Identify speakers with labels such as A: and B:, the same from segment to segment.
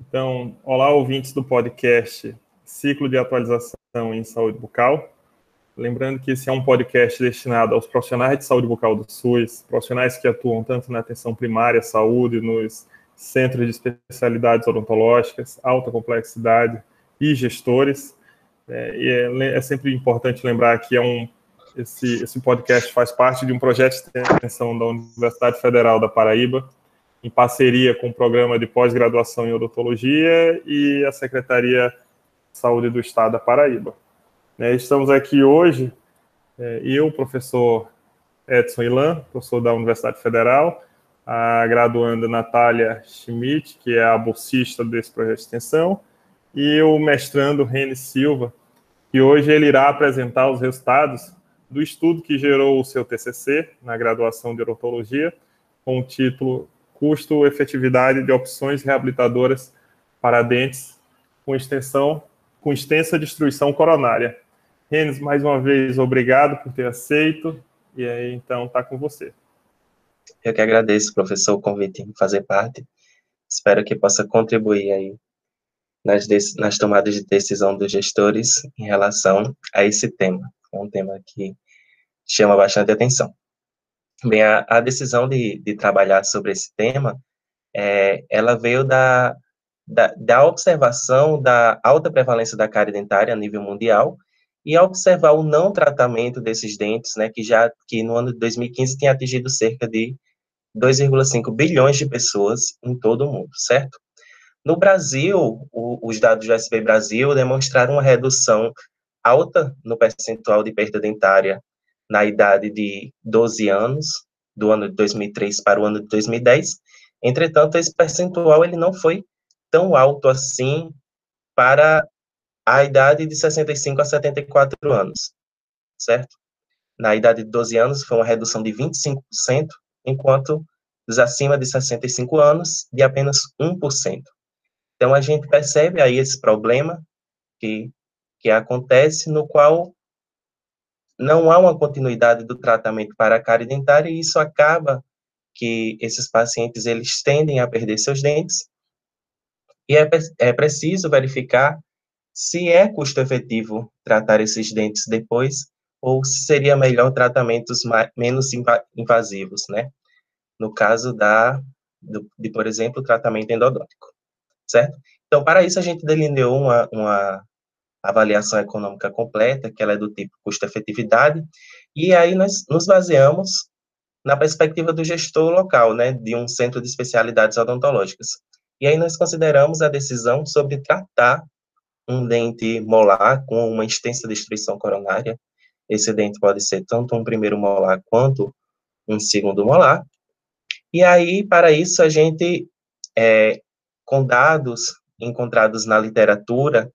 A: Então, olá, ouvintes do podcast Ciclo de Atualização em Saúde Bucal. Lembrando que esse é um podcast destinado aos profissionais de saúde bucal do SUS, profissionais que atuam tanto na atenção primária, saúde, nos centros de especialidades odontológicas, alta complexidade e gestores. É, e é, é, sempre importante lembrar que é um, esse, esse podcast faz parte de um projeto de extensão da Universidade Federal da Paraíba, em parceria com o programa de pós-graduação em odontologia e a Secretaria de Saúde do Estado da Paraíba. É, estamos aqui hoje, é, eu, professor Edson Ilan, professor da Universidade Federal, a graduanda Natália Schmidt, que é a bolsista desse projeto de extensão, e o mestrando Rene Silva, que hoje ele irá apresentar os resultados do estudo que gerou o seu TCC na graduação de odontologia, com o título Custo-efetividade de opções reabilitadoras para dentes com extensão com extensa destruição coronária. Renes, mais uma vez, obrigado por ter aceito. E aí, então, está com você.
B: Eu que agradeço, professor, o convite em fazer parte. Espero que possa contribuir aí nas, nas tomadas de decisão dos gestores em relação a esse tema. É um tema que chama bastante atenção. Bem, a, a decisão de, de, trabalhar sobre esse tema, é, ela veio da, da, da observação da alta prevalência da cárie dentária a nível mundial e observar o não tratamento desses dentes, né, que já que no ano de 2015 tinha atingido cerca de 2,5 bilhões de pessoas em todo o mundo, certo? No Brasil, o, os dados do SB Brasil demonstraram uma redução alta no percentual de perda dentária na idade de 12 anos, do ano de 2003 para o ano de 2010. Entretanto, esse percentual ele não foi tão alto assim para a idade de 65 a 74 anos, certo? Na idade de 12 anos foi uma redução de 25%, enquanto dos acima de 65 anos, de apenas 1%. Então, a gente percebe aí esse problema que, que acontece, no qual não há uma continuidade do tratamento para a cárie dentária, e isso acaba que esses pacientes, eles tendem a perder seus dentes, e é, é preciso verificar se é custo efetivo tratar esses dentes depois, ou se seria melhor tratamentos mais, menos invasivos, né? No caso da, do, de, por exemplo, tratamento endodôntico, certo? Então, para isso, a gente delineou uma, uma avaliação econômica completa, que ela é do tipo custo-efetividade, e aí nós nos baseamos na perspectiva do gestor local, né, de um centro de especialidades odontológicas. E aí nós consideramos a decisão sobre tratar um dente molar com uma extensa destruição coronária. Esse dente pode ser tanto um primeiro molar quanto um segundo molar. E aí, para isso, a gente, é, com dados encontrados na literatura,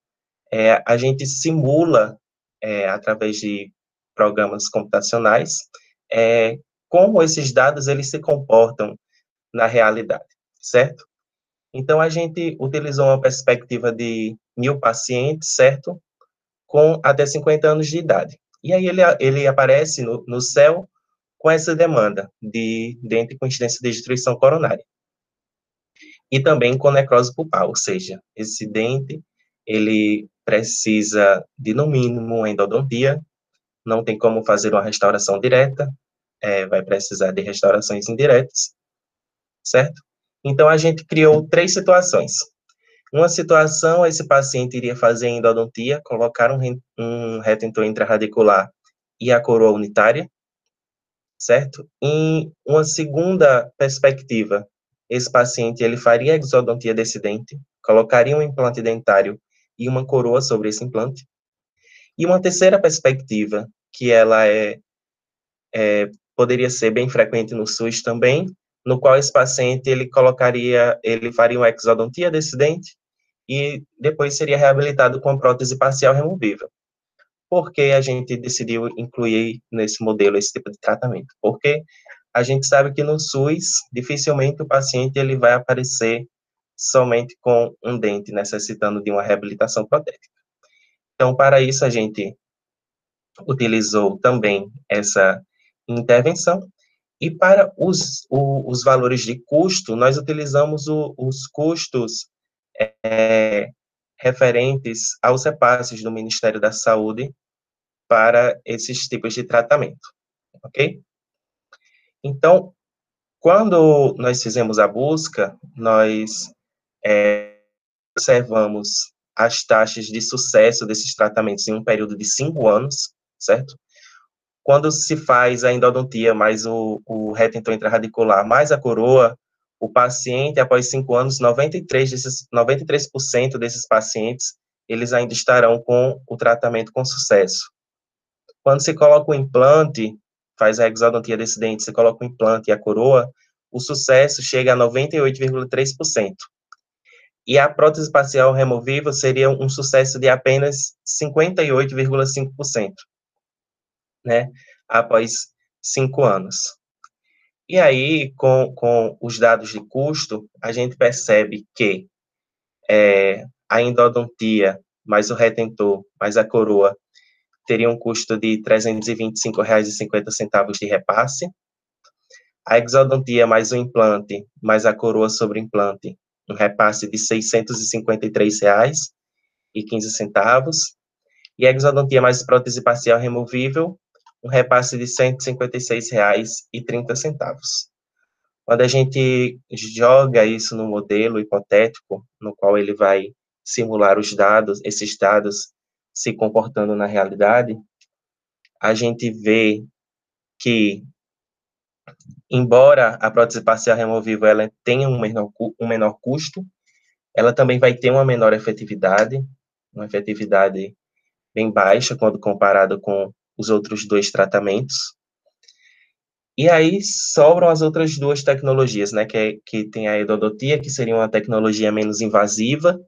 B: é, a gente simula, é, através de programas computacionais, é, como esses dados eles se comportam na realidade, certo? Então, a gente utilizou uma perspectiva de mil pacientes, certo? Com até 50 anos de idade. E aí ele, ele aparece no, no céu com essa demanda de dente com incidência de destruição coronária. E também com necrose pulpar, ou seja, esse dente, ele precisa de, no mínimo, endodontia, não tem como fazer uma restauração direta, é, vai precisar de restaurações indiretas, certo? Então, a gente criou três situações. Uma situação, esse paciente iria fazer endodontia, colocar um, um retentor intraradicular e a coroa unitária, certo? Em uma segunda perspectiva, esse paciente ele faria exodontia desse dente, colocaria um implante dentário e uma coroa sobre esse implante. E uma terceira perspectiva, que ela é, é poderia ser bem frequente no SUS também, no qual esse paciente ele colocaria, ele faria uma exodontia desse dente e depois seria reabilitado com prótese parcial removível. Por que a gente decidiu incluir nesse modelo esse tipo de tratamento? Porque a gente sabe que no SUS, dificilmente o paciente ele vai aparecer somente com um dente necessitando de uma reabilitação protética. Então, para isso, a gente utilizou também essa intervenção E para os, o, os valores de custo, nós utilizamos o, os custos é, referentes aos repasses do Ministério da Saúde para esses tipos de tratamento, ok? Então, quando nós fizemos a busca, nós é, observamos as taxas de sucesso desses tratamentos em um período de cinco anos, certo? Quando se faz a endodontia mais o, o retentor intraradicular mais a coroa, o paciente, após cinco anos, 93 desses, 93% desses pacientes, eles ainda estarão com o tratamento com sucesso. Quando se coloca o implante, faz a exodontia desse dente, você coloca o implante e a coroa, o sucesso chega a 98,3%. E a prótese parcial removível seria um sucesso de apenas 58,5%, né, após cinco anos. E aí, com, com os dados de custo, a gente percebe que é, a endodontia, mais o retentor, mais a coroa, teria um custo de R$ 325,50 de repasse. A exodontia mais o implante, mais a coroa sobre implante, um repasse de R$ 653,15. E a exodontia mais prótese parcial removível, um repasse de R$ 156,30. Quando a gente joga isso no modelo hipotético, no qual ele vai simular os dados, esses dados se comportando na realidade, a gente vê que, embora a prótese parcial removível ela tenha um menor, um menor custo, ela também vai ter uma menor efetividade, uma efetividade bem baixa quando comparado com os outros dois tratamentos. E aí sobram as outras duas tecnologias, né, que, é, que tem a edodontia, que seria uma tecnologia menos invasiva,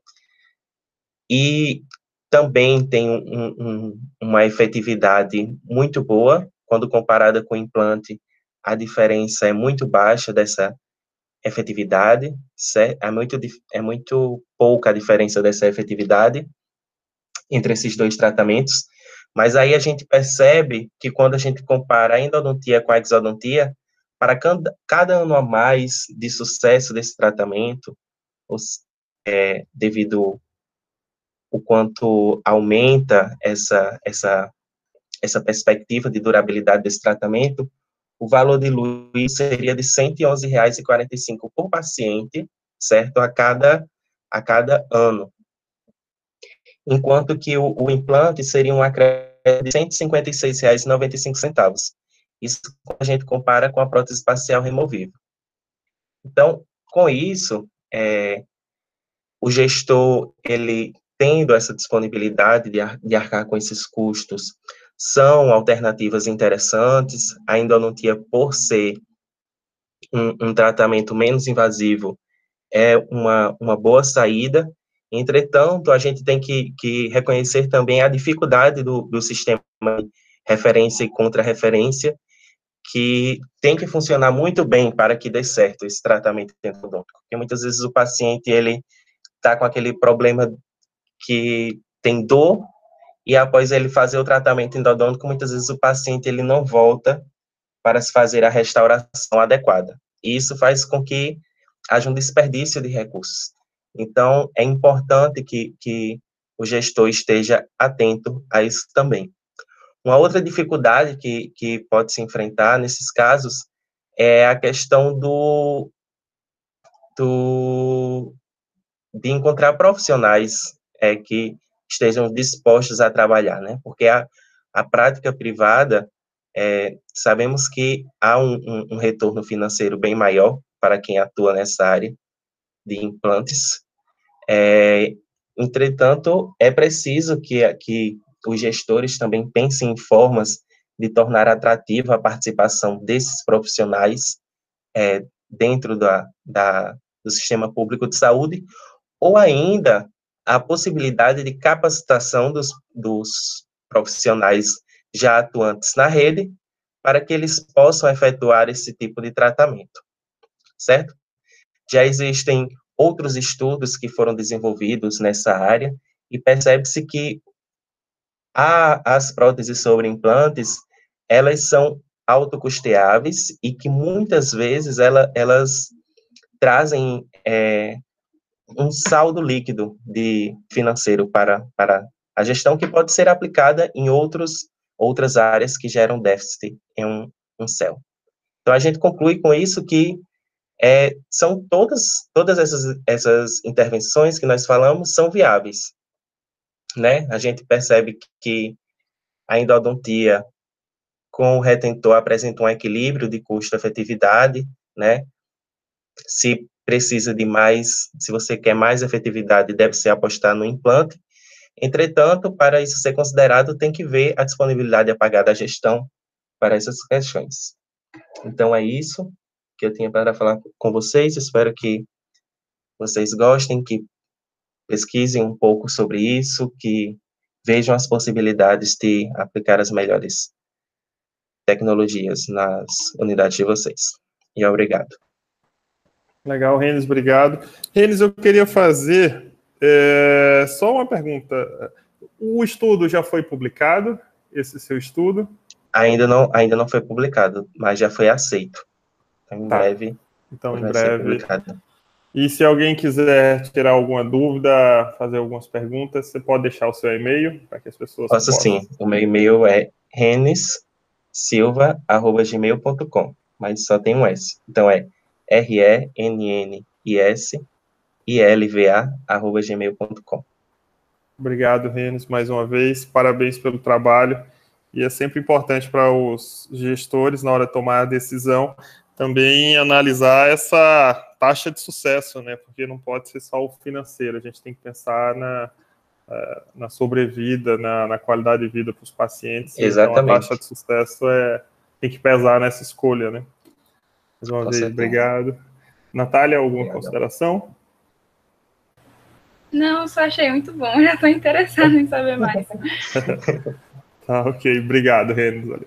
B: e também tem um, um, uma efetividade muito boa, quando comparada com o implante, a diferença é muito baixa dessa efetividade, é muito, é muito pouca a diferença dessa efetividade entre esses dois tratamentos, mas aí a gente percebe que quando a gente compara a endodontia com a exodontia, para cada, ano a mais de sucesso desse tratamento, é, devido o quanto aumenta essa, essa, essa perspectiva de durabilidade desse tratamento, o valor de luz seria de R$ 111,45 por paciente, certo? A cada, a cada ano. Enquanto que o, o implante seria um acréscimo de R$ 156,95. Isso a gente compara com a prótese facial removível. Então, com isso, é, o gestor, ele tendo essa disponibilidade de, de arcar com esses custos, são alternativas interessantes, a endodontia, por ser um, um tratamento menos invasivo, é uma, uma boa saída, entretanto, a gente tem que, que reconhecer também a dificuldade do, do sistema de referência e contra-referência, que tem que funcionar muito bem para que dê certo esse tratamento endodôntico, porque muitas vezes o paciente, ele está com aquele problema que tem dor e após ele fazer o tratamento endodôntico, muitas vezes o paciente ele não volta para se fazer a restauração adequada. E isso faz com que haja um desperdício de recursos. Então, é importante que, que o gestor esteja atento a isso também. Uma outra dificuldade que, que pode se enfrentar nesses casos é a questão do, do de encontrar profissionais é, que estejam dispostos a trabalhar, né? Porque a, a prática privada, é, sabemos que há um, um, um, retorno financeiro bem maior para quem atua nessa área de implantes. É, entretanto, é preciso que, que os gestores também pensem em formas de tornar atrativa a participação desses profissionais é, dentro da, da, do sistema público de saúde, ou ainda a possibilidade de capacitação dos, dos profissionais já atuantes na rede para que eles possam efetuar esse tipo de tratamento, certo? Já existem outros estudos que foram desenvolvidos nessa área e percebe-se que a, as próteses sobre implantes, elas são autocusteáveis e que muitas vezes ela, elas trazem é, um saldo líquido de financeiro para, para a gestão que pode ser aplicada em outros, outras áreas que geram déficit em um, um céu. Então, a gente conclui com isso que é, são todas, todas essas, essas intervenções que nós falamos são viáveis, né? A gente percebe que a endodontia com o retentor apresenta um equilíbrio de custo-efetividade, né? Se precisa de mais, se você quer mais efetividade, deve se apostar no implante. Entretanto, para isso ser considerado, tem que ver a disponibilidade apagada da gestão para essas questões. Então, é isso que eu tinha para falar com vocês. Espero que vocês gostem, que pesquisem um pouco sobre isso, que vejam as possibilidades de aplicar as melhores tecnologias nas unidades de vocês. E obrigado.
A: Legal, Renes, obrigado. Renes, eu queria fazer é, só uma pergunta. O estudo já foi publicado? Esse seu estudo?
B: Ainda não, ainda não foi publicado, mas já foi aceito. Então, em tá. breve.
A: Então, em breve. E se alguém quiser tirar alguma dúvida, fazer algumas perguntas, você pode deixar o seu e-mail para que as pessoas.
B: Posso possam... sim. O meu e-mail é renessilva.gmail.com, mas só tem um S. Então é R-E-N-N-I-S I-L-V-A, arroba gmail.com.
A: Obrigado, Renes, mais uma vez. Parabéns pelo trabalho. E é sempre importante para os gestores, na hora de tomar a decisão, também analisar essa taxa de sucesso, né? Porque não pode ser só o financeiro, a gente tem que pensar na, eh, na sobrevida, na, na qualidade de vida para os pacientes.
B: Exatamente.
A: Então, a taxa de sucesso é, tem que pesar nessa escolha, né? Mais uma vez, obrigado. Natália, alguma obrigado. consideração?
C: Não, só achei muito bom, já estou interessado em saber mais.
A: tá, ok. Obrigado, Renan.